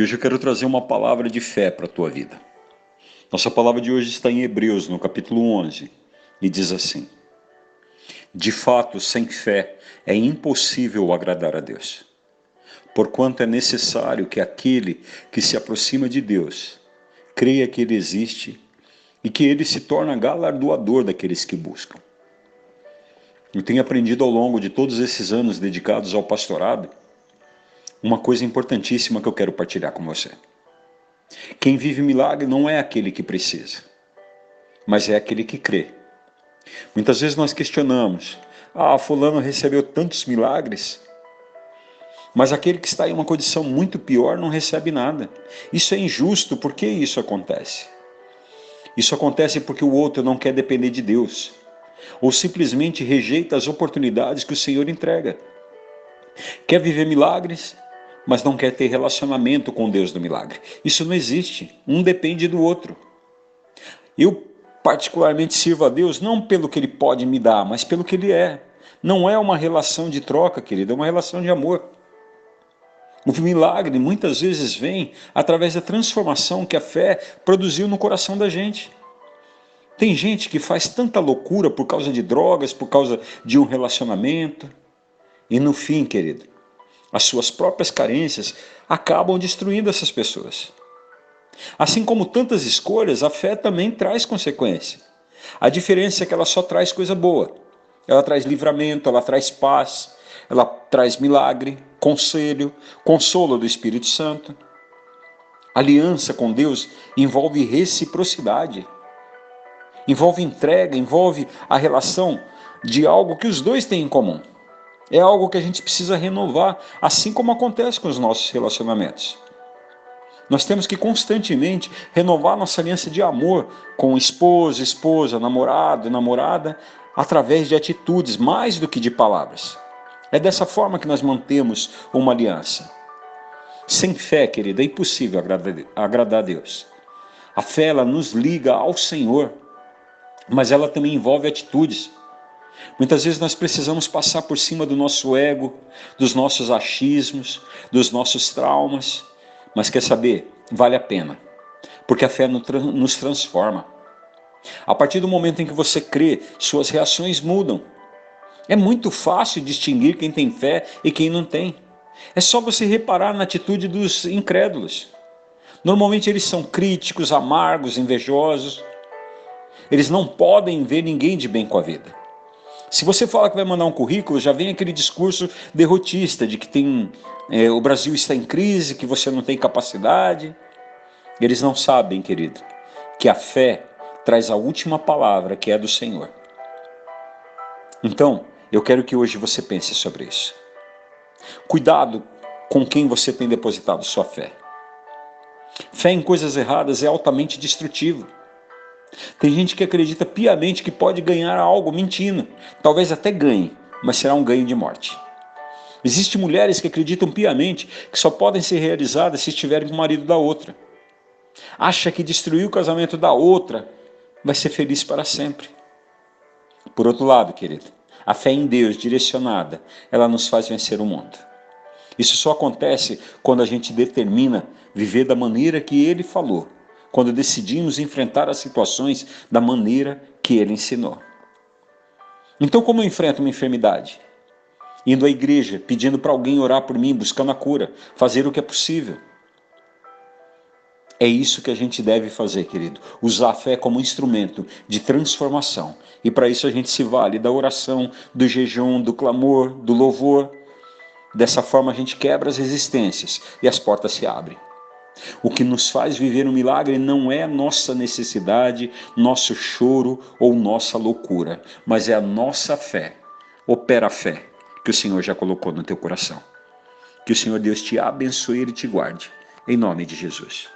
E hoje eu quero trazer uma palavra de fé para a tua vida. Nossa palavra de hoje está em Hebreus, no capítulo 11, e diz assim: De fato, sem fé é impossível agradar a Deus, porquanto é necessário que aquele que se aproxima de Deus creia que Ele existe e que Ele se torna galardoador daqueles que buscam. Eu tenho aprendido ao longo de todos esses anos dedicados ao pastorado uma coisa importantíssima que eu quero partilhar com você. Quem vive milagre não é aquele que precisa, mas é aquele que crê. Muitas vezes nós questionamos: ah, Fulano recebeu tantos milagres, mas aquele que está em uma condição muito pior não recebe nada. Isso é injusto, por que isso acontece? Isso acontece porque o outro não quer depender de Deus, ou simplesmente rejeita as oportunidades que o Senhor entrega. Quer viver milagres, mas não quer ter relacionamento com Deus do milagre. Isso não existe. Um depende do outro. Eu, particularmente, sirvo a Deus não pelo que Ele pode me dar, mas pelo que Ele é. Não é uma relação de troca, querido, é uma relação de amor. O milagre muitas vezes vem através da transformação que a fé produziu no coração da gente. Tem gente que faz tanta loucura por causa de drogas, por causa de um relacionamento. E no fim, querido, as suas próprias carências acabam destruindo essas pessoas. Assim como tantas escolhas, a fé também traz consequência. A diferença é que ela só traz coisa boa. Ela traz livramento, ela traz paz, ela traz milagre, conselho, consolo do Espírito Santo. Aliança com Deus envolve reciprocidade, envolve entrega, envolve a relação de algo que os dois têm em comum. É algo que a gente precisa renovar, assim como acontece com os nossos relacionamentos. Nós temos que constantemente renovar nossa aliança de amor com esposo, esposa, namorado, namorada, através de atitudes mais do que de palavras. É dessa forma que nós mantemos uma aliança. Sem fé, querida, é impossível agradar a Deus. A fé ela nos liga ao Senhor, mas ela também envolve atitudes. Muitas vezes nós precisamos passar por cima do nosso ego, dos nossos achismos, dos nossos traumas, mas quer saber? Vale a pena, porque a fé nos transforma. A partir do momento em que você crê, suas reações mudam. É muito fácil distinguir quem tem fé e quem não tem. É só você reparar na atitude dos incrédulos. Normalmente eles são críticos, amargos, invejosos. Eles não podem ver ninguém de bem com a vida. Se você fala que vai mandar um currículo, já vem aquele discurso derrotista de que tem, é, o Brasil está em crise, que você não tem capacidade. Eles não sabem, querido, que a fé traz a última palavra que é do Senhor. Então, eu quero que hoje você pense sobre isso. Cuidado com quem você tem depositado sua fé. Fé em coisas erradas é altamente destrutivo. Tem gente que acredita piamente que pode ganhar algo mentindo. Talvez até ganhe, mas será um ganho de morte. Existem mulheres que acreditam piamente que só podem ser realizadas se estiverem com o marido da outra. Acha que destruir o casamento da outra vai ser feliz para sempre. Por outro lado, querido, a fé em Deus direcionada, ela nos faz vencer o mundo. Isso só acontece quando a gente determina viver da maneira que ele falou quando decidimos enfrentar as situações da maneira que ele ensinou. Então, como eu enfrento uma enfermidade? Indo à igreja, pedindo para alguém orar por mim, buscando a cura, fazer o que é possível. É isso que a gente deve fazer, querido. Usar a fé como instrumento de transformação. E para isso a gente se vale da oração, do jejum, do clamor, do louvor. Dessa forma a gente quebra as resistências e as portas se abrem. O que nos faz viver um milagre não é nossa necessidade, nosso choro ou nossa loucura, mas é a nossa fé. Opera a fé que o Senhor já colocou no teu coração. Que o Senhor Deus te abençoe e te guarde. Em nome de Jesus.